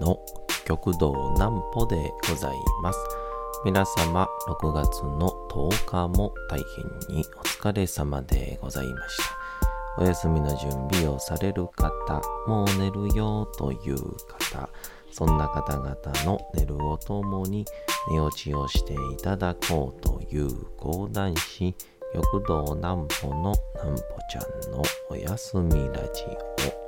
の極道南歩でございます。皆様、6月の10日も大変にお疲れ様でございました。お休みの準備をされる方、もう寝るよという方、そんな方々の寝るをともに寝落ちをしていただこうという講談師、極道南歩の南歩ちゃんのおやすみラジオ。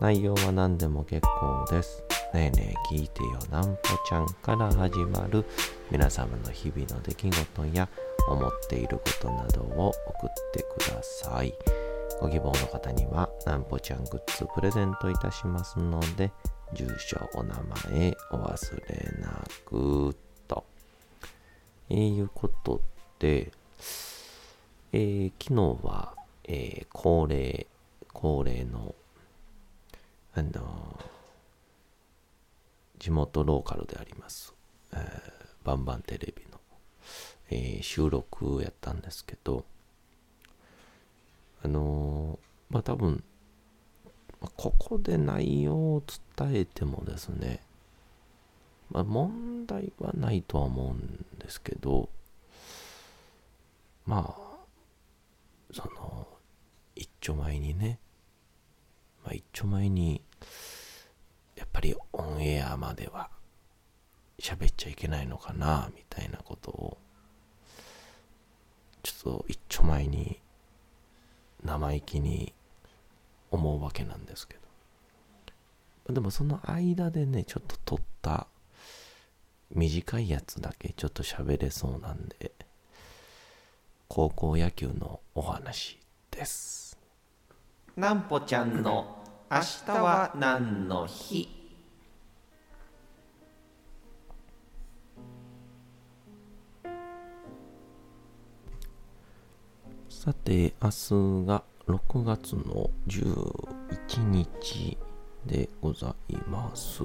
内容は何でも結構です。ねえねえ聞いてよなんぽちゃんから始まる皆様の日々の出来事や思っていることなどを送ってください。ご希望の方にはなんぽちゃんグッズプレゼントいたしますので、住所、お名前お忘れなくと。えー、いうことで、えー、昨日は、えー、恒例、恒例のあの地元ローカルであります、えーバンバンテレビの、えー収録やったんですけど、あのーまあ多分、まあここで内容を伝えてもですね、まあ問題はないとは思うんですけど、まあ、その、一丁前にね、まあ、一丁前に、やっぱりオンエアまでは喋っちゃいけないのかな、みたいなことを、ちょっと一丁前に生意気に思うわけなんですけど。でもその間でね、ちょっと撮った短いやつだけちょっと喋れそうなんで、高校野球のお話です。なんぽちゃんの明日は何の日？さて、明日が6月の11日でございます。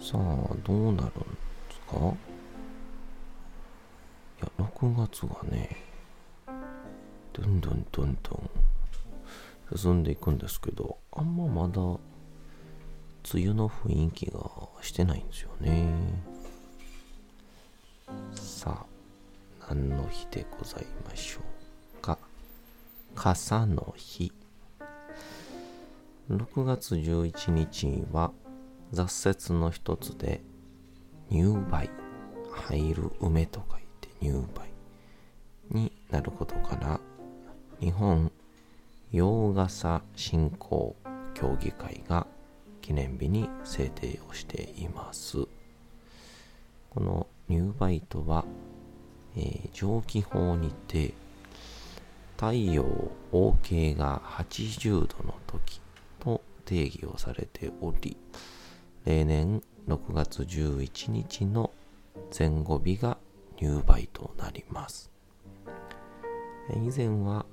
さあ、どうなるんですか？いや、6月がね、どんどんどんどん進んでいくんですけど、あんままだ梅雨の雰囲気がしてないんですよね。さあ、何の日でございましょうか。傘の日。6月11日は雑雪の一つで入梅、入る梅と書いて入梅になることから日本洋傘振興協議会が記念日に制定をしています。この入梅とは、えー蒸気法にて太陽 OK が80度の時と定義をされており例年6月11日の前後日が入梅となります以前は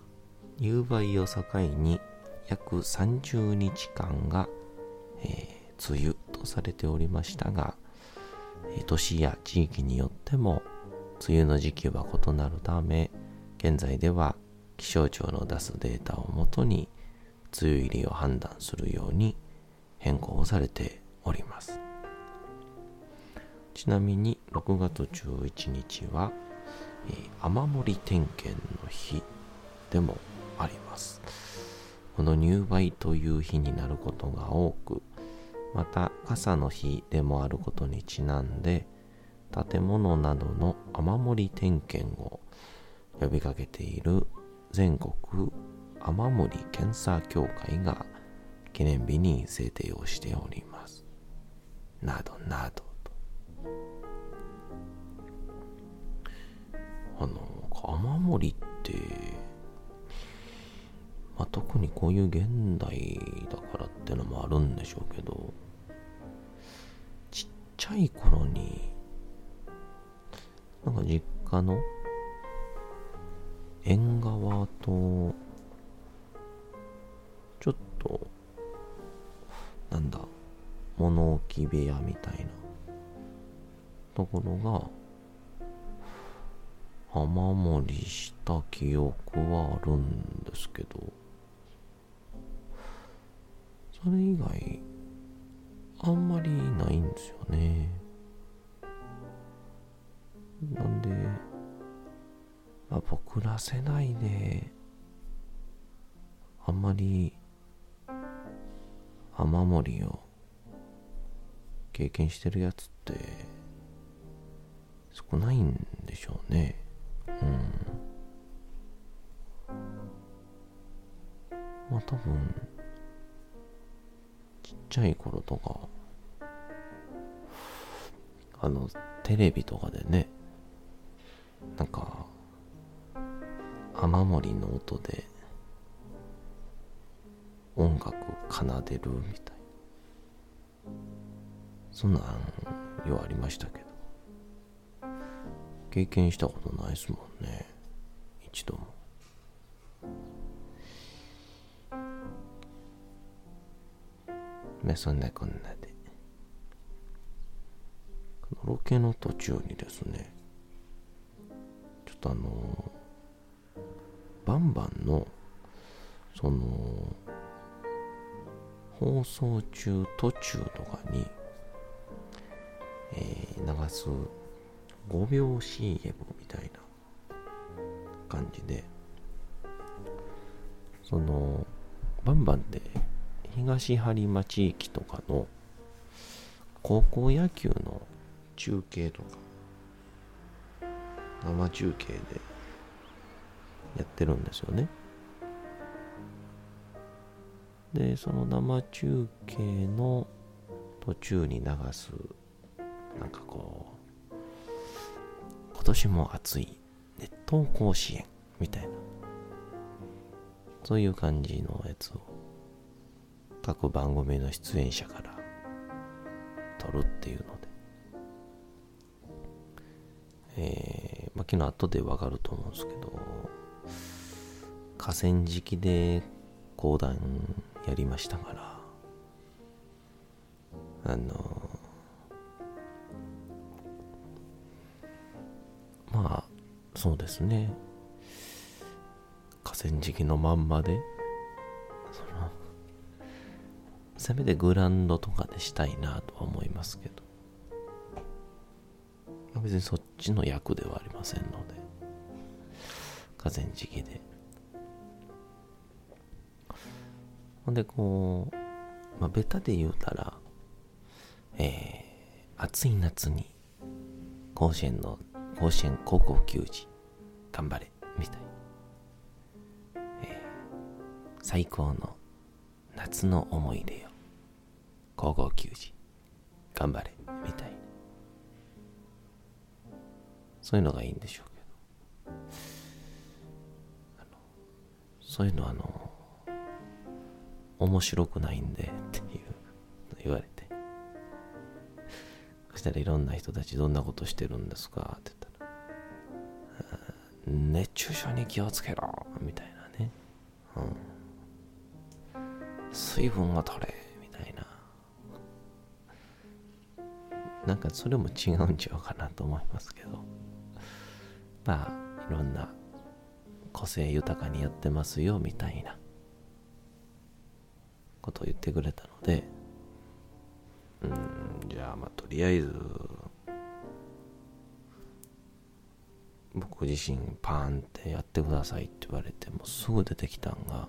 入梅を境に約30日間が、えー梅雨とされておりましたが、えー年や地域によっても梅雨の時期は異なるため現在では気象庁の出すデータをもとに梅雨入りを判断するように変更されております。ちなみに6月11日は、えー雨漏り点検の日でもありますこの入梅という日になることが多くまた傘の日でもあることにちなんで建物などの雨漏り点検を呼びかけている全国雨漏り検査協会が記念日に制定をしております。などなどと。あの、雨漏りって、まあ、特にこういう現代だからってのもあるんでしょうけどちっち、ゃい頃に、なんか実家の縁側と、ちょっと、なんだ、物置部屋みたいなところが、雨漏りした記憶はあるんですけど、それ以外、あんまりないんですよね。なんで、まあ、僕ら世代で、あんまり雨漏りを経験してるやつって少ないんでしょうね。うん。まあ多分、ちっちゃい頃とか、あの、テレビとかでね、なんか、雨漏りの音で音楽奏でるみたいそんなんようありましたけど。経験したことないですもんね。一度も。ねそんなこんなで。ロケの途中にですねちょっとあのバンバンのその放送中途中とかに、えー、流す5秒 CM みたいな感じでそのバンバンで東播磨地域とかの高校野球の中継とか生中継でやってるんですよね。でその生中継の途中に流すなんかこう今年も暑い熱湯甲子園みたいなそういう感じのやつを各番組の出演者から撮るっていうので。えー、まあ昨日後でわかると思うんですけど河川敷で講談やりましたからあのまあそうですね。河川敷のまんまでせめてグランドとかでしたいなとは思いますけど別にそっちの役ではありませんので河川敷でほんでこう、まあ、ベタで言うたら、えー、暑い夏に甲子園の、甲子園高校球児、頑張れ、みたい。最高の夏の思い出よ。高校球児、頑張れ、みたいな。そういうのがいいんでしょうけど。そういうのはあの、面白くないんでっていう言われて。そしたらいろんな人たちどんなことしてるんですか？って言ったら熱中症に気をつけろみたいなね、うん、水分を取れ。なんかそれも違うんちゃうかなと思いますけど。まあいろんな個性豊かにやってますよみたいな。ことを言ってくれたので。うんじゃあまあとりあえず僕自身パーンってやってくださいって言われてもすぐ出てきたんが、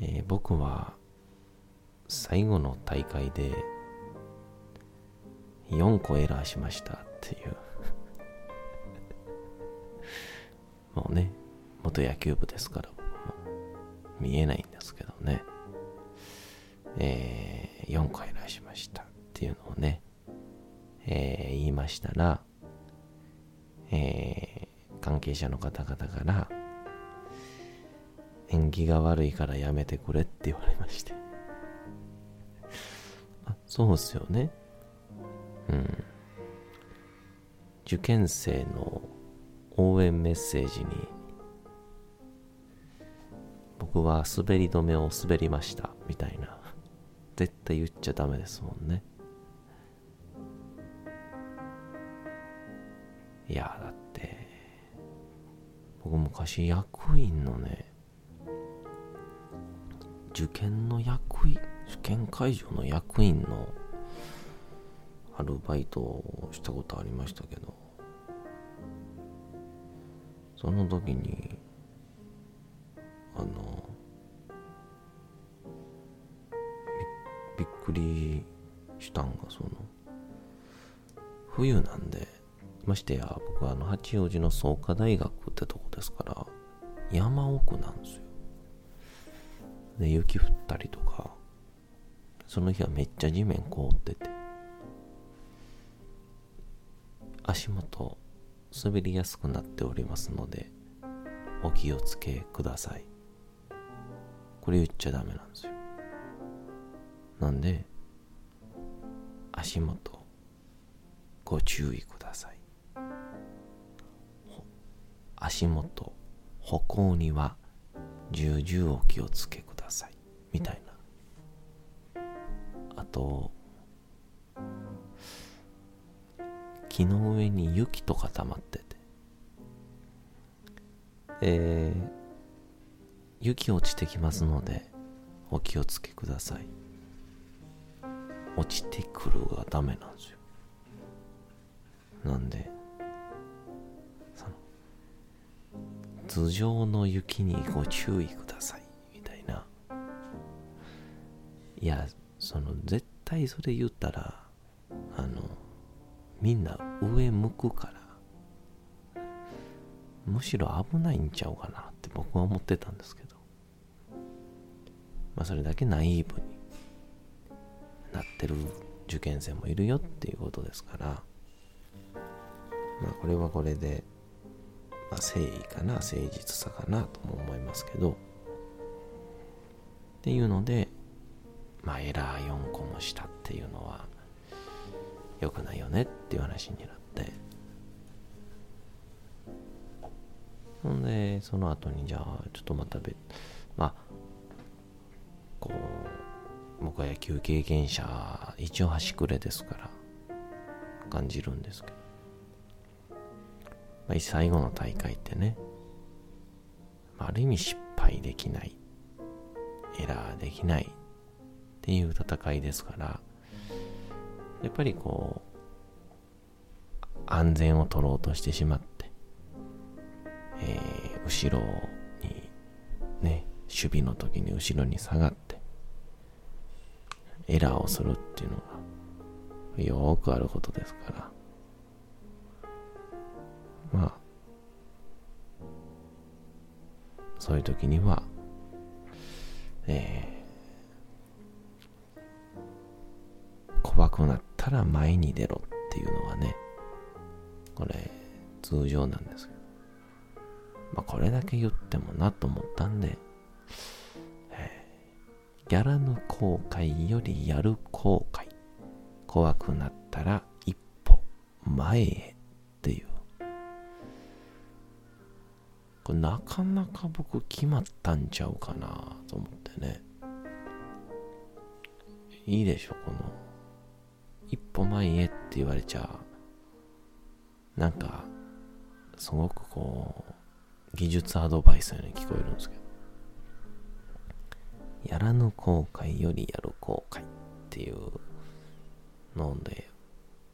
えー、僕は最後の大会で4個エラーしましたっていう。もうね元野球部ですから見えないんですけどね、えー、4個依頼しましたっていうのをね、えー、言いましたら、えー、関係者の方々から縁起が悪いからやめてくれって言われまして。あそうっすよね。受験生の応援メッセージに、僕は滑り止めを滑りました、みたいな。絶対言っちゃダメですもんね。いや、だって、僕昔役員のね、受験の役員、受験会場の役員のアルバイトをしたことありましたけど、その時に、あの、びっくりしたんが、その、冬なんで、ましてや、僕はあの、八王子の創価大学ってとこですから、山奥なんですよ。で、雪降ったりとか、その日はめっちゃ地面凍ってて、足元滑りやすくなっておりますので、お気をつけください。これ言っちゃダメなんですよ。なんで、足元、ご注意ください。足元、歩行には重々お気をつけください。みたいな。あと、木の上に雪とか溜まってて、えー、雪落ちてきますので、お気をつけください。落ちてくるがダメなんですよ。なんで、その、頭上の雪にご注意ください、みたいな。いや、その、絶対それ言ったら、あの、みんな上向くから。むしろ危ないんちゃうかなって僕は思ってたんですけど。まあそれだけナイーブになってる受験生もいるよっていうことですから。まあこれはこれで、まあ、誠意かな誠実さかなとも思いますけど。っていうのでまあエラー4個もしたっていうのは良くないよねっていう話になって。ほんでその後にじゃあちょっとまた別まあこう僕は野球経験者一応端くれですから感じるんですけど、まあ、最後の大会ってね、ある意味失敗できないエラーできないっていう戦いですからやっぱりこう、安全を取ろうとしてしまって、えー、後ろに、ね、守備の時に後ろに下がって、エラーをするっていうのが、よくあることですから、まあ、そういう時には、えー、ら前に出ろっていうのはね、これ通常なんですけど、まあこれだけ言ってもなと思ったんで、えー、やらぬ後悔よりやる後悔。怖くなったら一歩前へっていう。これなかなか僕決まったんちゃうかなと思ってね。いいでしょ、この一歩前へって言われちゃなんかすごくこう技術アドバイスのように聞こえるんですけど。やらぬ後悔よりやる後悔っていうので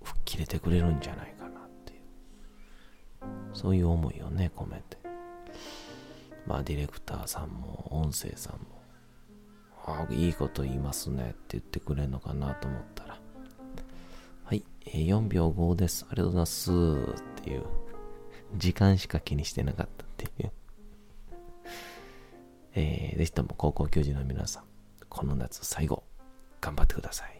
吹っ切れてくれるんじゃないかなっていう。そういう思いをね込めて。まあディレクターさんも音声さんもああいいこと言いますねって言ってくれるのかなと思ったらはい、えー4秒5です。ありがとうございます。っていう。時間しか気にしてなかったっていう。えー、ぜひとも高校球児の皆さん、この夏最後、頑張ってください。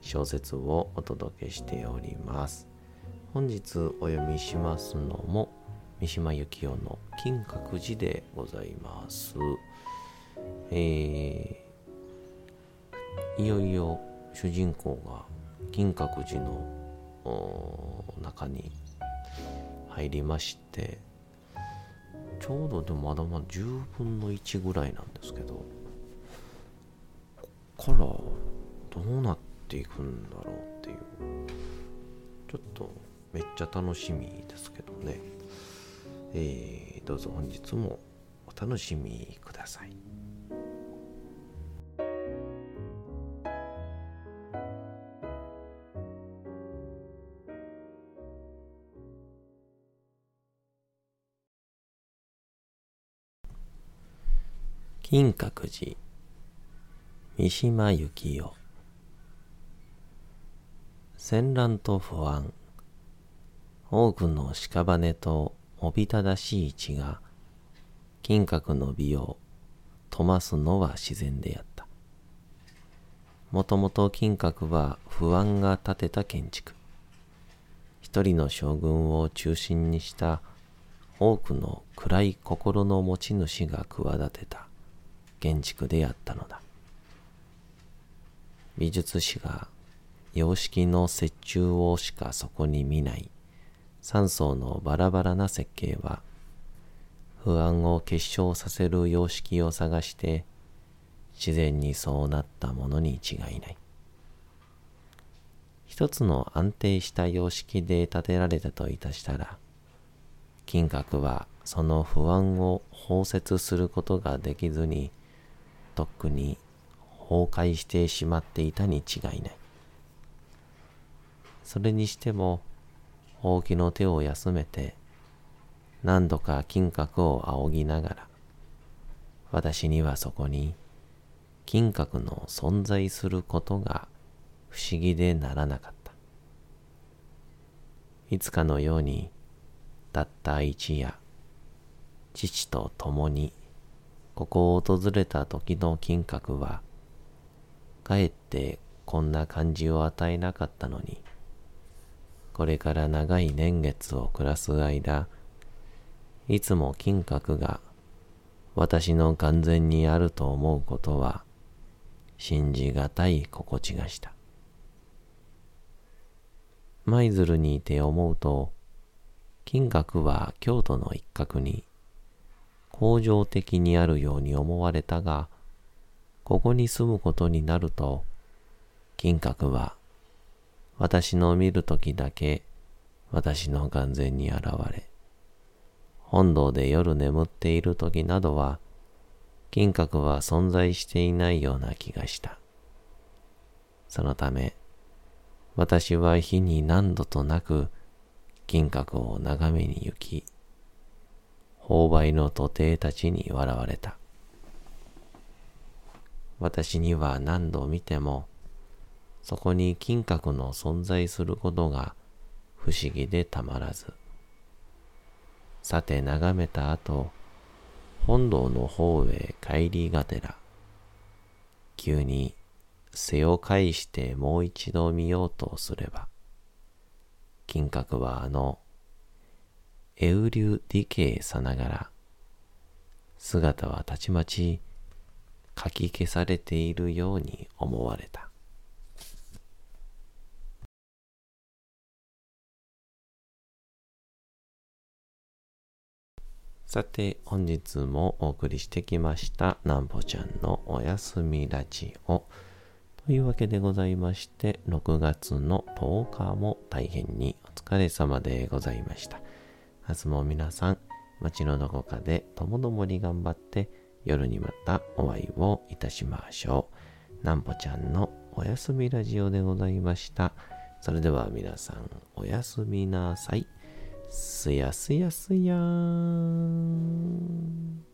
小説をお届けしております。本日お読みしますのも三島由紀夫の金閣寺でございます。えー、いよいよ主人公が金閣寺の中に入りましてちょうどでもまだまだ10分の1ぐらいなんですけどこっからどうなってっていくんだろうっていう。ちょっとめっちゃ楽しみですけどね。えー、どうぞ本日もお楽しみください。金閣寺三島由紀夫。戦乱と不安。多くの屍とおびただしい血が金閣の美を飛ますのは自然であった。もともと金閣は不安が建てた建築。一人の将軍を中心にした多くの暗い心の持ち主が企てた建築であったのだ。美術史が様式の折衷をしかそこに見ない。三層のバラバラな設計は不安を結晶させる様式を探して自然にそうなったものに違いない。一つの安定した様式で建てられたといたしたら金閣はその不安を包摂することができずにとっくに崩壊してしまっていたに違いない。それにしても、ほうきの手を休めて、何度か金閣を仰ぎながら、私にはそこに金閣の存在することが不思議でならなかった。いつかのように、たった一夜、父と共にここを訪れた時の金閣は、かえってこんな感じを与えなかったのに、これから長い年月を暮らす間、いつも金閣が私の完全にあると思うことは信じがたい心地がした。舞鶴にいて思うと、金閣は京都の一角に恒常的にあるように思われたが、ここに住むことになると、金閣は私の見るときだけ私の眼前に現れ、本堂で夜眠っているときなどは、金閣は存在していないような気がした。そのため、私は日に何度となく金閣を眺めに行き、勾配の徒弟たちに笑われた。私には何度見ても、そこに金閣の存在することが不思議でたまらず。さて眺めた後、本堂の方へ帰りがてら、急に背を返してもう一度見ようとすれば、金閣はあの、エウリュディケイさながら、姿はたちまちかき消されているように思われた。さて、本日もお送りしてきました、なんぽちゃんのおやすみラジオ。というわけでございまして、6月の10日も大変にお疲れ様でございました。明日も皆さん、街のどこかでともどもに頑張って、夜にまたお会いをいたしましょう。なんぽちゃんのおやすみラジオでございました。それでは皆さん、おやすみなさい。すやすやすやーん。